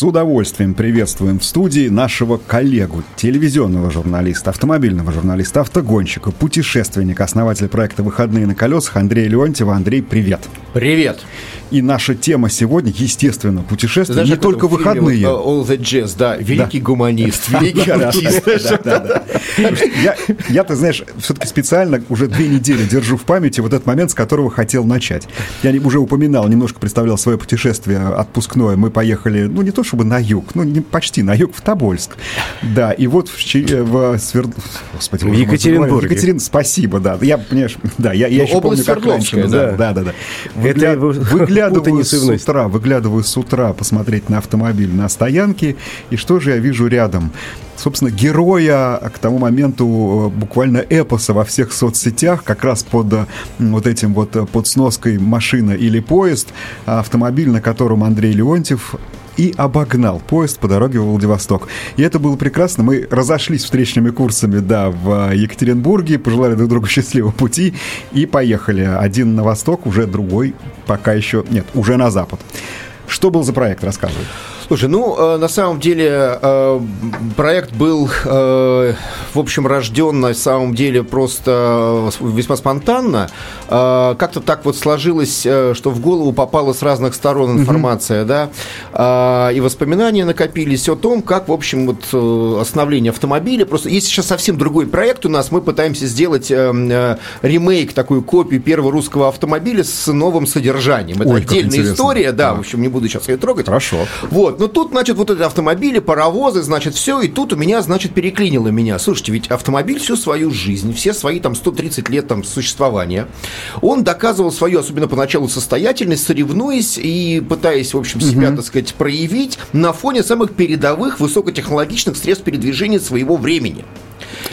С удовольствием приветствуем в студии нашего коллегу, телевизионного журналиста, автомобильного журналиста, автогонщика, путешественника, основателя проекта «Выходные на колесах» Андрея Леонтьева. Андрей, привет. Привет. И наша тема сегодня, естественно, путешествия, Знаешь, не только выходные. uh, All the Jazz, да, великий гуманист, великий артист. Я, ты знаешь, все-таки специально уже две недели держу в памяти вот этот момент, с которого хотел начать. Я уже упоминал, немножко представлял свое путешествие отпускное. Мы поехали, ну, не то чтобы на юг, ну, не, почти на юг, в Тобольск. Да, и вот в, э, в Свер- Господи, В Екатеринбурге. Екатерин, спасибо, да. Я, понимаешь, да, я, я еще область помню, как раньше. Свердловская, Да, да, да. да. Это Выгля- его Выглядываю с утра, выглядываю с утра посмотреть на автомобиль на стоянке, и что же я вижу рядом? Собственно, героя к тому моменту э, буквально эпоса во всех соцсетях, как раз под э, вот этим вот, под сноской машина или поезд, автомобиль, на котором Андрей Леонтьев и обогнал поезд по дороге в Владивосток. И это было прекрасно. Мы разошлись встречными курсами, да, в э, Екатеринбурге, пожелали друг другу счастливого пути и поехали. Один на восток, уже другой пока еще... Нет, уже на запад. Что был за проект, рассказывай. Слушай, ну, э, на самом деле, э, проект был, э, в общем, рожден на самом деле просто весьма спонтанно. Как-то так вот сложилось, что в голову попала с разных сторон информация, да, и воспоминания накопились о том, как, в общем, вот остановление автомобиля. Просто есть сейчас совсем другой проект у нас. Мы пытаемся сделать ремейк, такую копию первого русского автомобиля с новым содержанием. Это Ой, отдельная история, да, Да. в общем, не буду сейчас ее трогать. Хорошо. Вот, но тут, значит, вот эти автомобили, паровозы, значит, все, и тут у меня, значит, переклинило меня. Слушайте, ведь автомобиль всю свою жизнь, все свои там 130 лет там существования, он доказывал свою, особенно поначалу, состоятельность, соревнуясь и пытаясь, в общем, себя, так сказать, проявить на фоне самых передовых высокотехнологичных средств передвижения своего времени.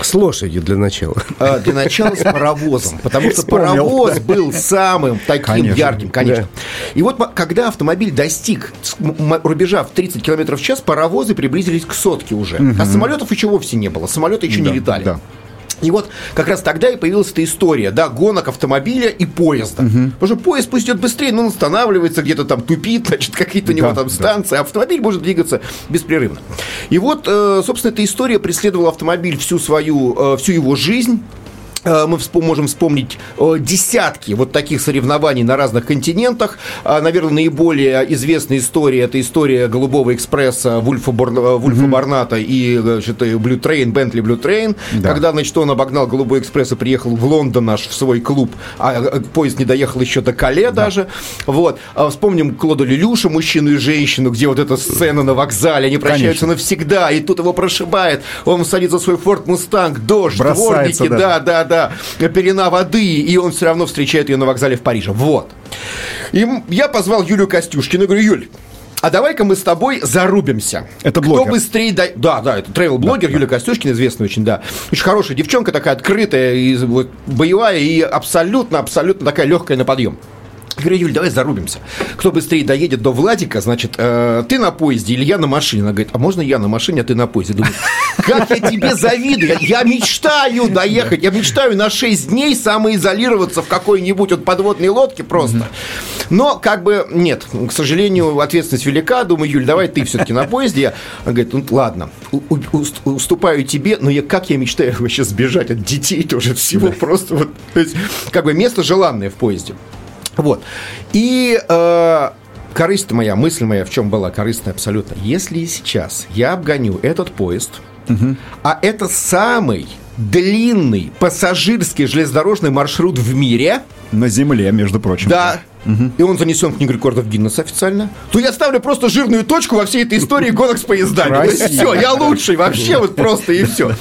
С лошадью для начала. А, Для начала с паровозом, потому что Вспомнил. паровоз был самым таким Конечно. ярким, конечно. И вот когда автомобиль достиг рубежа в 30 км в час, паровозы приблизились к сотке уже. А самолетов еще вовсе не было, самолеты еще Да, не летали. да. И вот как раз тогда и появилась эта история, да, гонок автомобиля и поезда. Потому что поезд пусть идет быстрее, но он останавливается, где-то там тупит, значит, какие-то у него Да, там да. станции, а автомобиль может двигаться беспрерывно. И вот, э, собственно, эта история преследовала автомобиль всю свою, э, всю его жизнь. Э, Мы можем вспомнить э, десятки вот таких соревнований на разных континентах. А, Наверное, наиболее известная история – это история «Голубого экспресса» Вульфа, Борн- э, Вульфа Барната и значит, Blue Train, Бентли Blue Train. Да. Когда, значит, он обогнал «Голубой экспресс» и приехал в Лондон наш, в свой клуб, а поезд не доехал еще до Кале даже. Вот. А Вспомним Клода Лелюша, мужчину и женщину, где вот эта сцена на вокзале, они прощаются Конечно. навсегда, и тут его прошибает, он садится в свой Форд Мустанг, дождь, Бросается, дворники, да. да, да, да, пелена воды, и он все равно встречает ее на вокзале в Париже. Вот. И я позвал Юлю Костюшкину и говорю, Юль, а давай-ка мы с тобой зарубимся. Это Кто блогер. быстрее... до- Да, да, это тревел-блогер Юлия Костюшкина, известная очень, да. Очень хорошая девчонка, такая открытая, и вот, боевая, и абсолютно-абсолютно такая легкая на подъем. Я говорю, Юль, давай зарубимся. Кто быстрее доедет до Владика, значит, э, ты на поезде или я на машине? Она говорит, а можно я на машине, а ты на поезде? Думаю, как я тебе завидую. Я, мечтаю доехать, я мечтаю на 6 дней самоизолироваться в какой-нибудь вот подводной лодке просто. Но как бы нет, к сожалению, ответственность велика. Думаю, Юль, давай ты все-таки на поезде. Она говорит, ну ладно, уступаю тебе, но я, как я мечтаю вообще сбежать от детей тоже всего просто вот. То есть, как бы место желанное в поезде. Вот. И э, корысть моя, мысль моя в чем была корыстная абсолютно. Если сейчас я обгоню этот поезд, а это самый длинный пассажирский железнодорожный маршрут в мире, На земле, между прочим. да, и он занесен в книгу рекордов Гиннесса официально, то я ставлю просто жирную точку во всей этой истории гонок с поездами. Все, я лучший вообще, вот просто и все.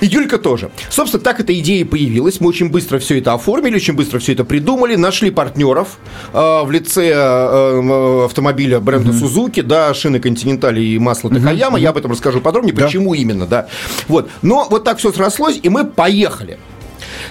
И Юлька тоже. Собственно, так эта идея появилась. Мы очень быстро все это оформили, очень быстро все это придумали, нашли партнеров э, в лице э, э, автомобиля бренда Сузуки, да, шины Континентали и масло Такаяма. Я об этом расскажу подробнее, почему именно, да. Вот. Но вот так все срослось, и мы поехали.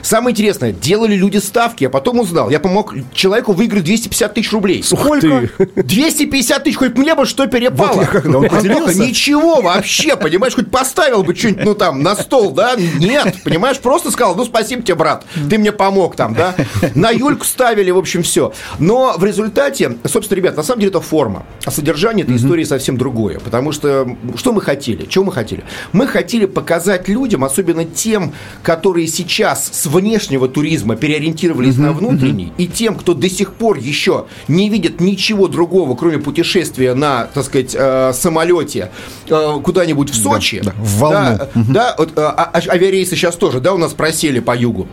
Самое интересное, делали люди ставки, я потом узнал. Я помог человеку выиграть 250 тысяч рублей. Сколько? 250 тысяч, хоть мне бы что перепало. Вот я когда он поделился. Ничего вообще, понимаешь, хоть поставил бы что-нибудь, ну там, на стол, да? Нет, понимаешь, просто сказал, ну спасибо тебе, брат, ты мне помог там, да? На Юльку ставили, в общем, все. Но в результате, собственно, ребят, на самом деле это форма, а содержание этой истории совсем другое. Потому что что мы хотели? Чего мы хотели? Мы хотели показать людям, особенно тем, которые сейчас с внешнего туризма переориентировались на внутренний, и тем, кто до сих пор еще не видит ничего другого, кроме путешествия на, так сказать, э, самолете э, куда-нибудь в Сочи. да, в волну. Да, да, вот, а- а- авиарейсы сейчас тоже, да, у нас просели по югу.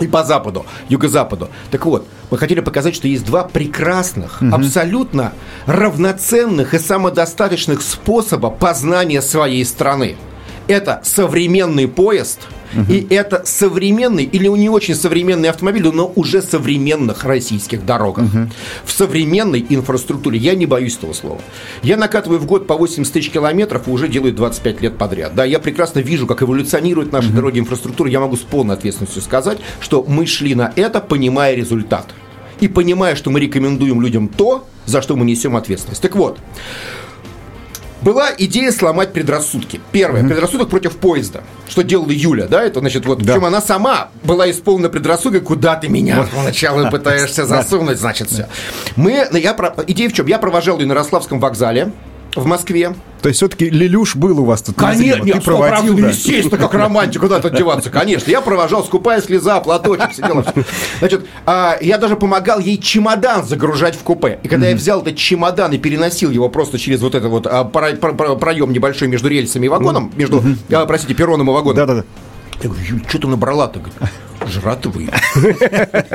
И по западу, юго-западу. Так вот, мы хотели показать, что есть два прекрасных, абсолютно равноценных и самодостаточных способа познания своей страны. Это современный поезд, и это современный или не очень современный автомобиль, но уже современных российских дорогах. В современной инфраструктуре. Я не боюсь этого слова. Я накатываю в год по 80 тысяч километров и уже делаю 25 лет подряд. Да, я прекрасно вижу, как эволюционирует наша дороги инфраструктура. Я могу с полной ответственностью сказать, что мы шли на это, понимая результат. И понимая, что мы рекомендуем людям то, за что мы несем ответственность. Так вот, была идея сломать предрассудки. Первое, предрассудок против поезда. Что делала Юля, да? Это, значит, вот, Да. причем она сама была исполнена предрассудкой, куда ты меня сначала пытаешься засунуть, значит, все. Мы, я, идея в чем? Я провожал ее на Ярославском вокзале в Москве. То есть все-таки Лелюш был у вас тут Конечно, нет, Ты проводил, да. естественно, как романтик, куда тут деваться, конечно. Я провожал, скупая слеза, платочек, сидел. Значит, а, я даже помогал ей чемодан загружать в купе. И когда я взял этот чемодан и переносил его просто через вот этот вот а, про- про- про- проем небольшой между рельсами и вагоном, между, а, простите, перроном и вагоном, Да-да-да. я говорю, что ты набрала-то? Жратвы.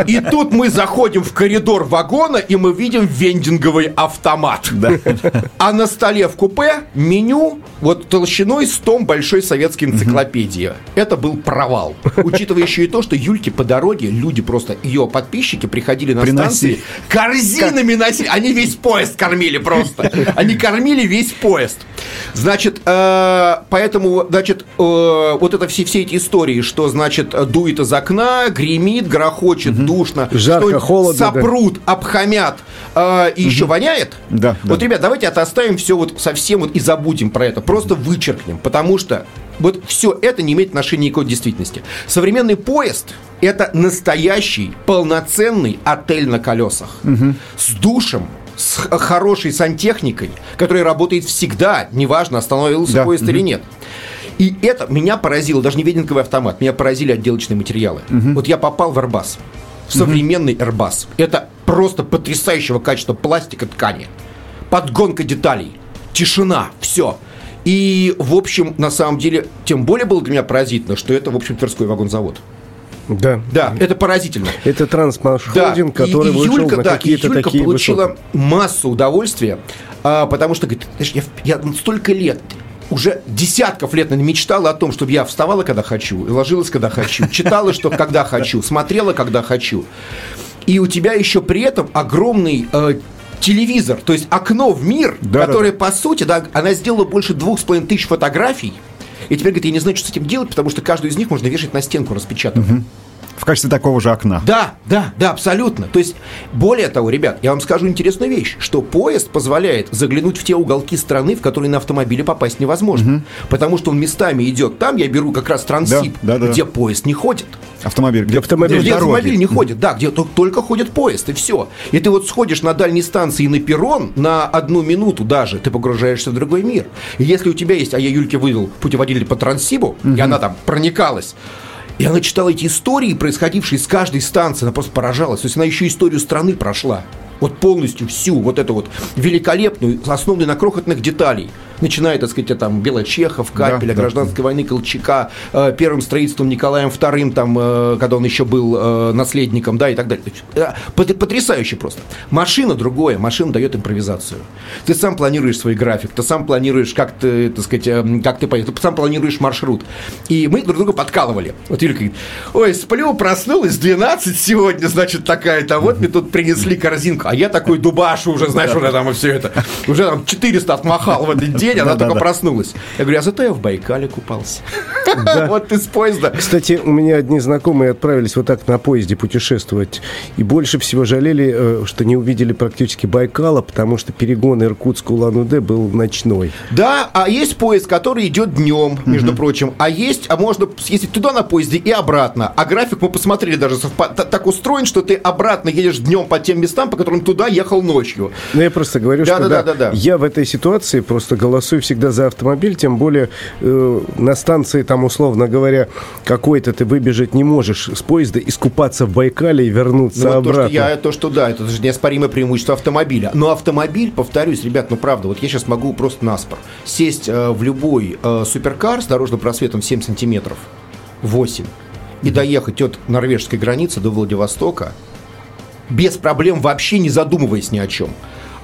И тут мы заходим в коридор вагона, и мы видим вендинговый автомат. А на столе в купе меню вот толщиной с том большой советской энциклопедии. Это был провал. Учитывая еще и то, что Юльке по дороге люди просто, ее подписчики приходили на Приносили. станции, корзинами носили. Они весь поезд кормили просто. Они кормили весь поезд. Значит, э, поэтому, значит, э, вот это все, все эти истории, что, значит, дует из окна, гремит, грохочет, душно. Жарко, холодно, да. Сопрут, обхамят, э, и еще воняет. Да, Вот, да. ребят, давайте это оставим все вот совсем вот и забудем про это. Просто вычеркнем, потому что вот все это не имеет отношения никакой к действительности. Современный поезд – это настоящий, полноценный отель на колесах. С душем, с хорошей сантехникой, которая работает всегда, неважно, остановился Да, поезд или нет. И это меня поразило, даже не веденковый автомат, меня поразили отделочные материалы. Вот я попал в Airbus, в современный Airbus. Это просто потрясающего качества пластика ткани. Подгонка деталей, тишина, все. И, в общем, на самом деле, тем более было для меня поразительно, что это, в общем, Тверской вагонзавод. Да. Да, это поразительно. Это трансмаршрутинг, Да, который и, и вышел Юлька, на да, и какие-то Юлька такие получила высоты. массу удовольствия, а, потому что, говорит, знаешь, я, я столько лет, уже десятков лет мечтала о том, чтобы я вставала, когда хочу, и ложилась, когда хочу, читала, что когда хочу, смотрела, когда хочу. И у тебя еще при этом огромный э, телевизор, то есть окно в мир, Да-да-да. которое, по сути, да, она сделала больше двух с половиной тысяч фотографий, и теперь, говорит, я не знаю, что с этим делать, потому что каждую из них можно вешать на стенку распечатанную. В качестве такого же окна. Да, да, да, абсолютно. То есть, более того, ребят, я вам скажу интересную вещь, что поезд позволяет заглянуть в те уголки страны, в которые на автомобиле попасть невозможно. Потому что он местами идет. Там я беру как раз трансип, Да, да, да. где поезд не ходит. Автомобиль. Где, Автомобиль. Где дороги. автомобиль не ходит, да, где то- только ходит поезд, и все. И ты вот сходишь на дальней станции на перрон на одну минуту даже, ты погружаешься в другой мир. И если у тебя есть, а я Юльке выдал путеводитель по Транссибу, и она там проникалась, и она эти истории, происходившие с каждой станции, она просто поражалась. То есть она еще историю страны прошла. Вот полностью всю вот эту вот великолепную, основанную на крохотных деталей. Начиная, так сказать, там Белочехов, Капеля, да. гражданской войны Колчака, э, первым строительством Николаем II, там, э, когда он еще был э, наследником, да, и так далее. Потрясающе просто. Машина другое, машина дает импровизацию. Ты сам планируешь свой график, ты сам планируешь, как ты, так сказать, э, как ты поедешь, ты сам планируешь маршрут. И мы друг друга подкалывали. Вот Юля говорит, ой, сплю, проснулась, 12 сегодня, значит, такая-то, вот мне тут принесли корзинку, а я такой дубашу уже, знаешь, уже там и все это, уже там 400 отмахал в этот день. День, она только проснулась. Я говорю, а зато я в Байкале купался. Вот из поезда. Кстати, у меня одни знакомые отправились вот так на поезде путешествовать. И больше всего жалели, э, что не увидели практически Байкала, потому что перегон Иркутск-Улан-Удэ был ночной. Да, а есть поезд, который идет днем, между прочим. А есть, а можно съездить туда на поезде и обратно. А график мы посмотрели даже так устроен, что ты обратно едешь днем по тем местам, по которым туда ехал ночью. Ну, я просто говорю, что я в этой ситуации просто голосую всегда за автомобиль, тем более э, на станции, там, условно говоря, какой-то ты выбежать не можешь с поезда, искупаться в Байкале и вернуться Ну, вот то, обратно. что я, то, что да, это же неоспоримое преимущество автомобиля. Но автомобиль, повторюсь, ребят, ну правда, вот я сейчас могу просто наспор сесть э, в любой э, суперкар с дорожным просветом 7 сантиметров, 8, и доехать от норвежской границы до Владивостока без проблем, вообще не задумываясь ни о чем.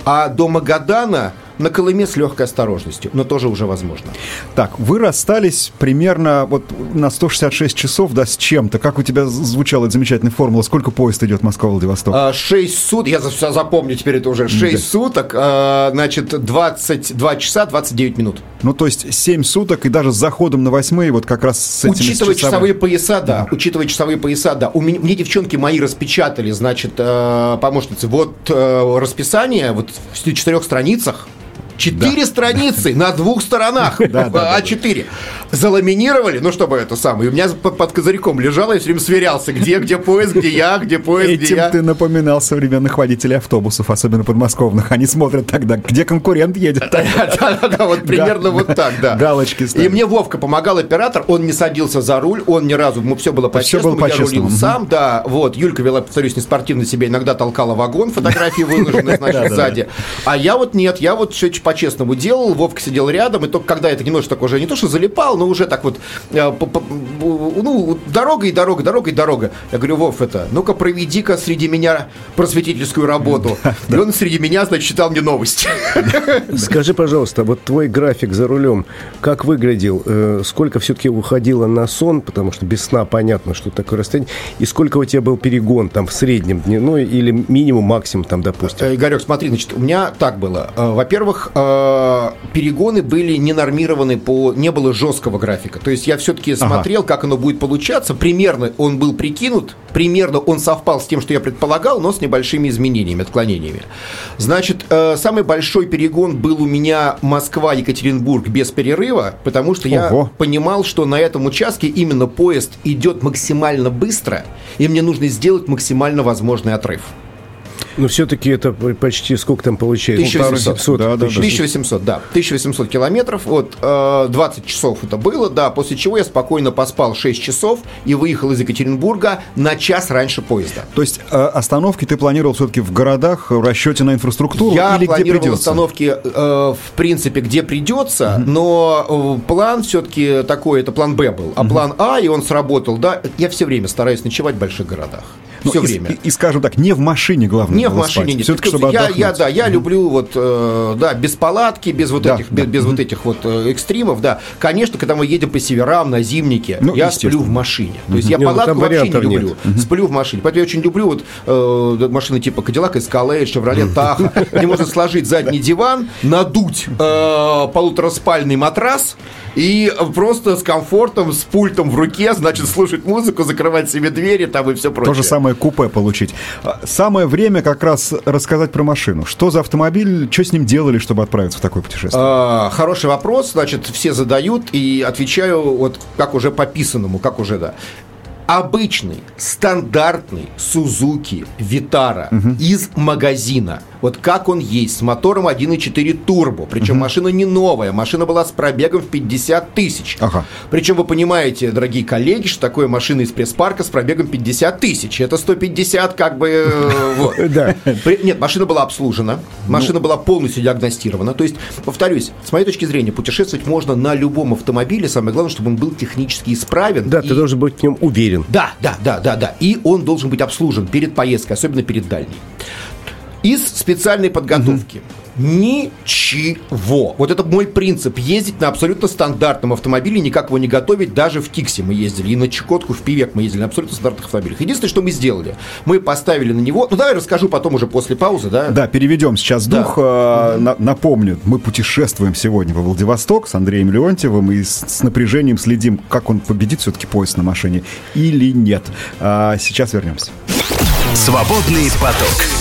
А до Магадана на Колыме с легкой осторожностью, но тоже уже возможно. Так, вы расстались примерно вот на 166 часов, да, с чем-то. Как у тебя звучала эта замечательная формула? Сколько поезд идет Москва-Владивосток? А, 6 суток, я за- всё запомню теперь это уже, 6 суток, а, значит, 22 часа 29 минут. Ну, то есть 7 суток и даже с заходом на восьмые вот как раз с этими Учитывая часовыми- часовые пояса, да. Учитывая часовые пояса, да. У меня, мне девчонки мои распечатали, значит, э, помощницы, вот э, расписание, вот в четырех страницах. Четыре страницы на двух сторонах, Да, да, да, А4. Заламинировали, ну, чтобы это самое. У меня под, козырьком лежало, я все время сверялся, где, где поезд, где я, где поезд, где я. ты напоминал современных водителей автобусов, особенно подмосковных. Они смотрят тогда, где конкурент едет. Да-да-да, вот примерно вот так, да. Галочки И мне Вовка помогал, оператор, он не садился за руль, он ни разу, ему все было по-честному, я рулил сам, да, вот, Юлька вела, повторюсь, не спортивно себя, иногда толкала вагон, фотографии выложены, значит, сзади. А я вот нет, я вот все по-честному делал, Вовка сидел рядом, и только когда это немножко так уже не то, что залипал, но уже так вот, э, ну, дорога и дорога, дорога и дорога. Я говорю, Вов, это, ну-ка проведи-ка среди меня просветительскую работу. И он среди меня, значит, читал мне новости. Скажи, пожалуйста, вот твой график за рулем, как выглядел? Э, Сколько все-таки уходило на сон, потому что без сна понятно, что такое расстояние, и сколько у тебя был перегон там в среднем дневной или минимум, максимум там, допустим? Э, Игорек, смотри, значит, у меня так было. Во-первых, э, перегоны были не нормированы по... Не было жесткого графика. То есть я все-таки смотрел, как оно будет получаться. Примерно он был прикинут, примерно он совпал с тем, что я предполагал, но с небольшими изменениями, отклонениями. Значит, э, самый большой перегон был у меня Москва-Екатеринбург без перерыва, потому что я Ого. понимал, что на этом участке именно поезд идет максимально быстро, и мне нужно сделать максимально возможный отрыв. Но все-таки это почти сколько там получается? 1700. 1700. Да, да, да. 1800, да. 1800 километров. Вот э, 20 часов это было, да. После чего я спокойно поспал 6 часов и выехал из Екатеринбурга на час раньше поезда. То есть э, остановки ты планировал все-таки в городах, в расчете на инфраструктуру Я или где планировал придется? остановки, э, в принципе, где придется, но э, план все-таки такой, это план Б был. А план А, и он сработал, да. Я все время стараюсь ночевать в больших городах. Ну, Все и, время. И, и, скажем так, не в машине, главное. Не в машине нет. Все-таки, чтобы я, я, да, я люблю вот, э, да, без палатки, без вот Да, этих, да. без, без вот этих вот э, экстримов, да. Конечно, когда мы едем по северам на зимнике, Ну, я сплю в машине. То есть я ну, палатку там вообще не нет. люблю. Сплю в машине. Поэтому я очень люблю вот э, машины типа Cadillac Escalade, Chevrolet Tahoe, где можно сложить задний диван, надуть э, полутораспальный матрас и просто с комфортом, с пультом в руке, значит, слушать музыку, закрывать себе двери там и все прочее. То же самое купе получить. Самое время как раз рассказать про машину. Что за автомобиль, что с ним делали, чтобы отправиться в такое путешествие? А, Хороший вопрос, значит, все задают, и отвечаю вот как уже по писанному, как уже, да. Обычный, стандартный Сузуки Витара из магазина. Вот как он есть, с мотором 1.4 турбо. Причем машина не новая, машина была с пробегом в 50 тысяч. Ага. Причем вы понимаете, дорогие коллеги, что такое машина из пресс-парка с пробегом 50 тысяч. Это 150 как бы... э, вот. Нет, машина была обслужена, машина была полностью диагностирована. То есть, повторюсь, с моей точки зрения, путешествовать можно на любом автомобиле. Самое главное, чтобы он был технически исправен. Да, ты должен быть в нем уверен. Да, да, да, да, да. И он должен быть обслужен перед поездкой, особенно перед дальней. Из специальной подготовки Ничего. Вот это мой принцип. Ездить на абсолютно стандартном автомобиле, никак его не готовить. Даже в Тиксе мы ездили, и на Чукотку, в Пивек мы ездили на абсолютно стандартных автомобилях. Единственное, что мы сделали, мы поставили на него... Ну, давай расскажу потом уже после паузы, да? Да, переведем сейчас Да. дух. Э, на- Напомню, мы путешествуем сегодня во Владивосток с Андреем Леонтьевым и с, с напряжением следим, как он победит все-таки поезд на машине или нет. А, сейчас вернемся. Свободный поток.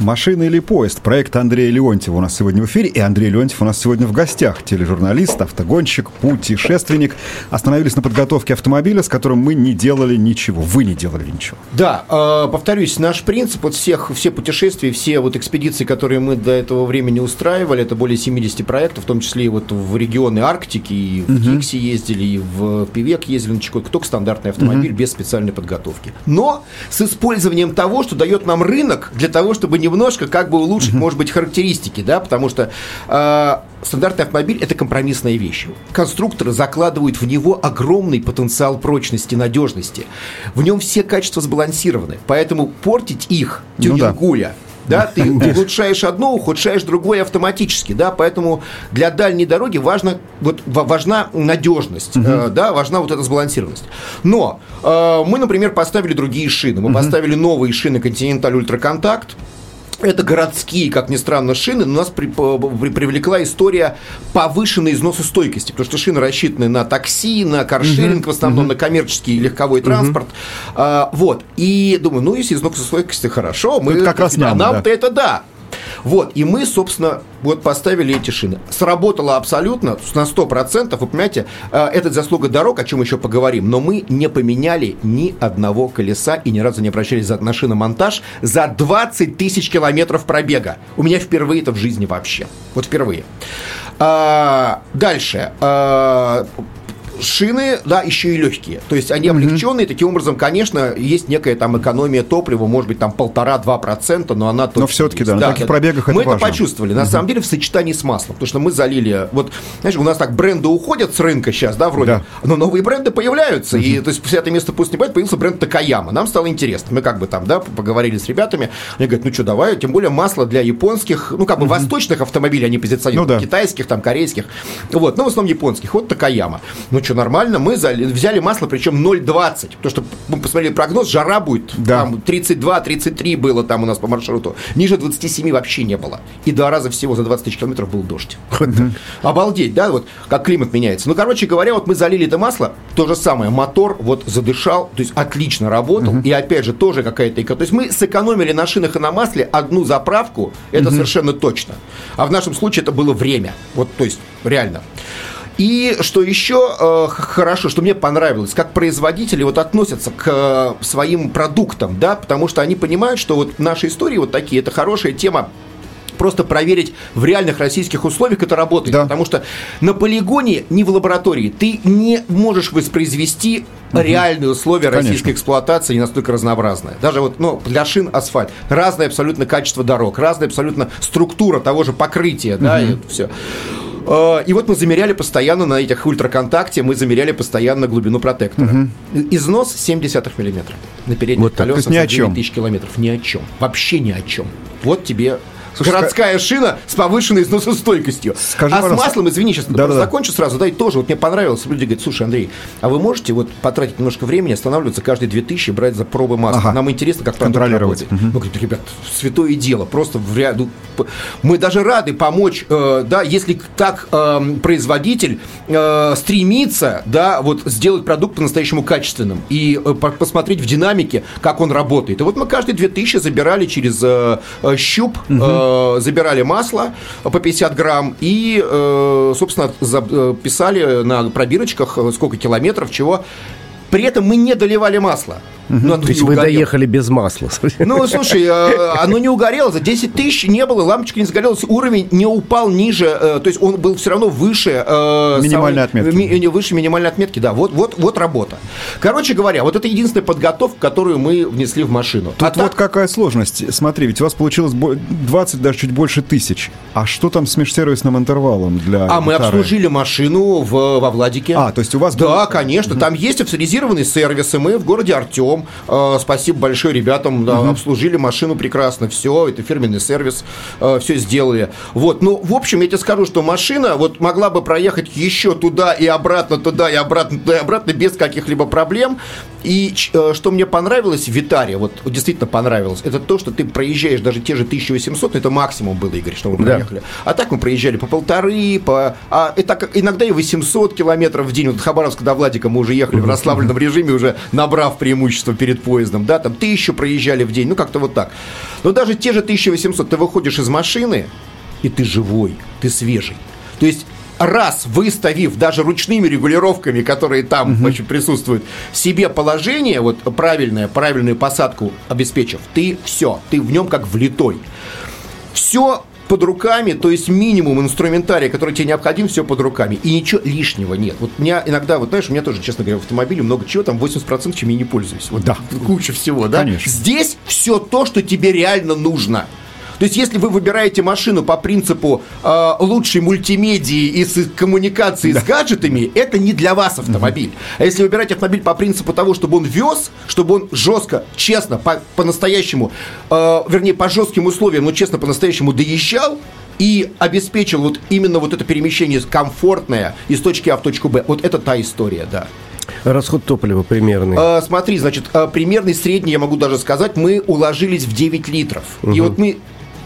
«Машина или поезд?» Проект Андрея Леонтьева у нас сегодня в эфире. И Андрей Леонтьев у нас сегодня в гостях. Тележурналист, автогонщик, путешественник. Остановились на подготовке автомобиля, с которым мы не делали ничего. Вы не делали ничего. Да, э, повторюсь, наш принцип, вот всех, все путешествия, все вот экспедиции, которые мы до этого времени устраивали, это более 70 проектов, в том числе и вот в регионы Арктики, и в Тикси ездили, и в Пивек ездили на только стандартный автомобиль без специальной подготовки. Но с использованием того, что дает нам рынок для того, чтобы немножко как бы улучшить, может быть, характеристики, да, потому что э, стандартный автомобиль – это компромиссная вещь. Конструкторы закладывают в него огромный потенциал прочности, надежности. В нем все качества сбалансированы, поэтому портить их Ну да. тюнингуя да, ты улучшаешь одно, ухудшаешь другое автоматически, да, поэтому для дальней дороги важно, вот, ва- важна надежность, э, да, важна вот эта сбалансированность. Но э, мы, например, поставили другие шины, мы поставили новые шины Continental Ultra Contact, это городские, как ни странно, шины, но нас при- при- привлекла история повышенной износостойкости, потому что шины рассчитаны на такси, на каршеринг, в основном на коммерческий легковой транспорт. А, вот. И думаю, ну, если износостойкость хорошо, мы... Это как раз нам, нам-то да. это да. Вот, и мы, собственно, вот поставили эти шины. Сработало абсолютно на 100%. Вы понимаете, э, это заслуга дорог, о чем еще поговорим. Но мы не поменяли ни одного колеса и ни разу не обращались за, на шиномонтаж за 20 тысяч километров пробега. У меня впервые это в жизни вообще. Вот впервые. А, дальше. А, Шины, да, еще и легкие. То есть они облегченные. Таким образом, конечно, есть некая там экономия топлива, может быть, там полтора-два процента, но она точно всё-таки, есть. да, на таких пробегах это Мы важно. это почувствовали. На самом деле, в сочетании с маслом. Потому что мы залили... Вот, знаешь, у нас так бренды уходят с рынка сейчас, да, вроде. Да. Но новые бренды появляются. И, то есть, это место пусть не бывает, появился бренд Такаяма. Нам стало интересно. Мы как бы там, да, поговорили с ребятами. Они говорят, ну что, давай, тем более масло для японских, ну, как бы восточных автомобилей они позиционируют. Ну да. Китайских, там, корейских. Вот, но в основном японских. Вот Такаяма. Ну что, нормально. Мы взяли масло, причем 0,20. Потому что мы посмотрели прогноз, жара будет. Да. Там 32-33 было там у нас по маршруту. Ниже 27 вообще не было. И два раза всего за 20 тысяч километров был дождь. Обалдеть, да, вот как климат меняется. Ну, короче говоря, вот мы залили это масло, то же самое, мотор вот задышал, то есть отлично работал, и опять же тоже какая-то. То есть мы сэкономили на шинах и на масле одну заправку, это совершенно точно. А в нашем случае это было время. Вот, то есть, реально. И что еще э, хорошо, что мне понравилось, как производители вот относятся к э, своим продуктам, да, потому что они понимают, что вот наши истории вот такие, это хорошая тема просто проверить в реальных российских условиях, это работает. Да. Потому что на полигоне, не в лаборатории, ты не можешь воспроизвести реальные условия Конечно. российской эксплуатации, не настолько разнообразные. Даже вот ну, для шин асфальт. Разное абсолютно качество дорог, разная абсолютно структура того же покрытия, да, и все. Э, И вот мы замеряли постоянно на этих ультраконтакте, мы замеряли постоянно глубину протектора. Износ 0,7 миллиметра на передних Вот так. Колесах за 9 чем. тысяч километров. Ни о чем. Вообще ни о чем. Вот тебе Слушай, городская шина с повышенной износостойкостью. Скажи, а с маслом, извини, сейчас Да-да-да. закончу сразу, да, и тоже, вот мне понравилось, люди говорят, слушай, Андрей, а вы можете вот потратить немножко времени, останавливаться каждые 2000 и брать за пробы масла? Ага. Нам интересно, как Контролировать. работает. Мы говорим, ребят, святое дело, просто в ряду. Мы даже рады помочь, э, да, если так э, производитель э, стремится, да, вот сделать продукт по-настоящему качественным и э, по- посмотреть в динамике, как он работает. И вот мы каждые 2000 забирали через э, э, щуп, э, забирали масло по 50 грамм и, э, собственно, э, писали на пробирочках, э, сколько километров, чего. При этом мы не доливали масло. Но оно То есть вы угорело. доехали без масла. Ну, слушай, э, оно не угорело, за 10 тысяч не было, лампочка не загорелась, уровень не упал ниже, э, то есть он был все равно выше... э, Минимальной самой- отметки. ми- выше минимальной отметки, да, вот, вот, вот работа. Короче говоря, вот это единственная подготовка, которую мы внесли в машину. Тут А так- вот какая сложность. Смотри, ведь у вас получилось бо- 20, даже чуть больше тысяч. А что там с межсервисным интервалом для А мы гитары? обслужили машину в, во Владике. А, то есть у вас Да, был- конечно. Там есть авторизированные сервисы. Мы в городе Артем. э, спасибо большое ребятам. да, Обслужили машину прекрасно. Все, это фирменный сервис. все сделали. Вот. Ну, в общем, я тебе скажу, что машина вот могла бы проехать еще туда и обратно, туда и обратно, туда и обратно без каких-либо проблем. И э, что мне понравилось в Витаре, вот действительно понравилось, это то, что ты проезжаешь даже те же 1800, ну, это максимум было, Игорь, что мы Да. проехали. А так мы проезжали по полторы, по... А так, иногда и 800 километров в день. Вот Хабаровск до Владика мы уже ехали в расслабленном режиме, уже набрав преимущество перед поездом, да, там тысячу проезжали в день, ну как-то вот так. Но даже те же 1800, ты выходишь из машины, и ты живой, ты свежий. То есть раз выставив даже ручными регулировками, которые там значит, присутствуют, себе положение, вот правильное, правильную посадку обеспечив, ты все, ты в нем как влитой. Все под руками, то есть минимум инструментария, который тебе необходим, все под руками. И ничего лишнего нет. Вот у меня иногда, вот знаешь, у меня тоже, честно говоря, в автомобиле много чего, там 80% чем я не пользуюсь. Вот Да. Куча всего, да? Конечно. Здесь все то, что тебе реально нужно. То есть, если вы выбираете машину по принципу э, лучшей мультимедии и с коммуникацией с гаджетами, это не для вас автомобиль. А если выбирать автомобиль по принципу того, чтобы он вез, чтобы он жестко, честно, по- по-настоящему, э, вернее, по жестким условиям, но честно, по-настоящему доезжал, и обеспечил вот именно вот это перемещение комфортное из точки А в точку Б. Вот это та история, да. Расход топлива примерный. А, смотри, значит, а, примерный средний, я могу даже сказать, мы уложились в 9 литров. И вот мы...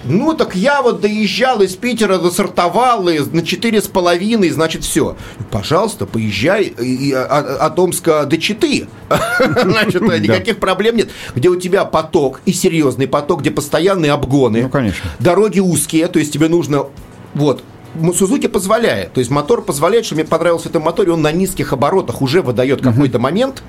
Ну, так я вот доезжал из Питера, досортовал и на четыре с половиной, значит, все. Пожалуйста, поезжай и- и, а- а- от Омска до Читы. Значит, никаких проблем нет. Где у тебя поток, и серьезный поток, где постоянные обгоны. Ну, конечно. Дороги узкие, то есть тебе нужно... Вот, Сузуки позволяет. То есть мотор позволяет, что мне понравился этот мотор, и он на низких оборотах уже выдает какой-то момент,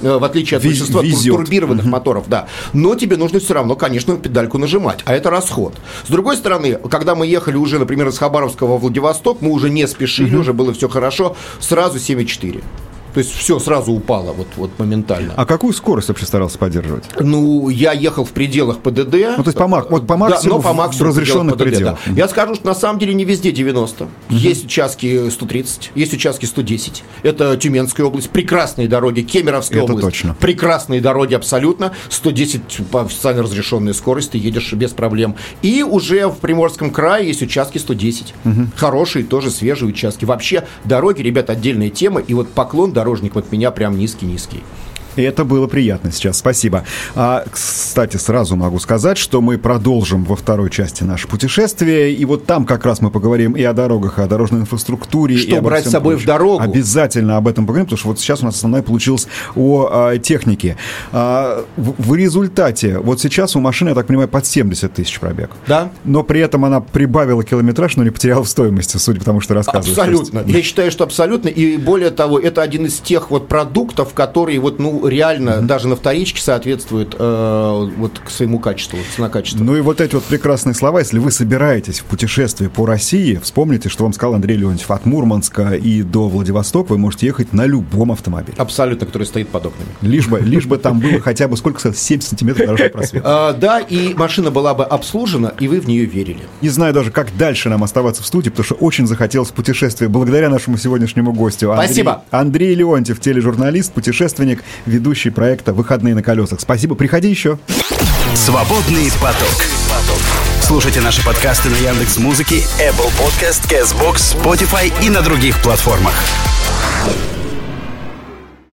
в отличие от Вез- большинства везет. турбированных моторов, да. Но тебе нужно все равно, конечно, педальку нажимать, а это расход. С другой стороны, когда мы ехали уже, например, из Хабаровска во Владивосток, мы уже не спешили, уже было все хорошо, сразу 7,4. То есть все сразу упало вот, вот моментально. А какую скорость вообще старался поддерживать? Ну, я ехал в пределах ПДД. Ну, то есть по мак- вот по максимуму да, но по максимуму разрешенных ПДД, пределах. да. Я скажу, что на самом деле не везде 90. Есть участки 130, есть участки 110. Это Тюменская область, прекрасные дороги, Кемеровская Это область. точно. Прекрасные дороги абсолютно. 110 по официально разрешенной скорости, ты едешь без проблем. И уже в Приморском крае есть участки 110. Хорошие, тоже свежие участки. Вообще, дороги, ребят, отдельная тема. И вот поклон дорожник от меня прям низкий-низкий. И это было приятно сейчас, спасибо. А, кстати, сразу могу сказать, что мы продолжим во второй части наше путешествие, и вот там как раз мы поговорим и о дорогах, и о дорожной инфраструктуре. Что и брать с собой в прочем. дорогу? Обязательно об этом поговорим, потому что вот сейчас у нас основное получилось о а, технике. А, в, в результате, вот сейчас у машины, я так понимаю, под 70 тысяч пробег. Да? Но при этом она прибавила километраж, но не потеряла в стоимости, судя по тому, что рассказываешь. Абсолютно. Я считаю, что абсолютно. И более того, это один из тех вот продуктов, которые вот, ну, реально даже на вторичке соответствуют э, вот к своему качеству, цена-качество. Ну и вот эти вот прекрасные слова, если вы собираетесь в путешествие по России, вспомните, что вам сказал Андрей Леонтьев, от Мурманска и до Владивостока вы можете ехать на любом автомобиле. Абсолютно, который стоит под окнами. Лишь бы, лишь бы там было хотя бы, сколько сказал, 7 сантиметров дорожного просвета. А, да, и машина была бы обслужена, и вы в нее верили. Не знаю даже, как дальше нам оставаться в студии, потому что очень захотелось путешествия благодаря нашему сегодняшнему гостю. Андрей- Спасибо. Андрей Леонтьев, тележурналист, путешественник, ведущий проекта «Выходные на колесах». Спасибо, приходи еще. Свободный поток. Слушайте наши подкасты на Яндекс Музыке, Apple Podcast, Castbox, Spotify и на других платформах.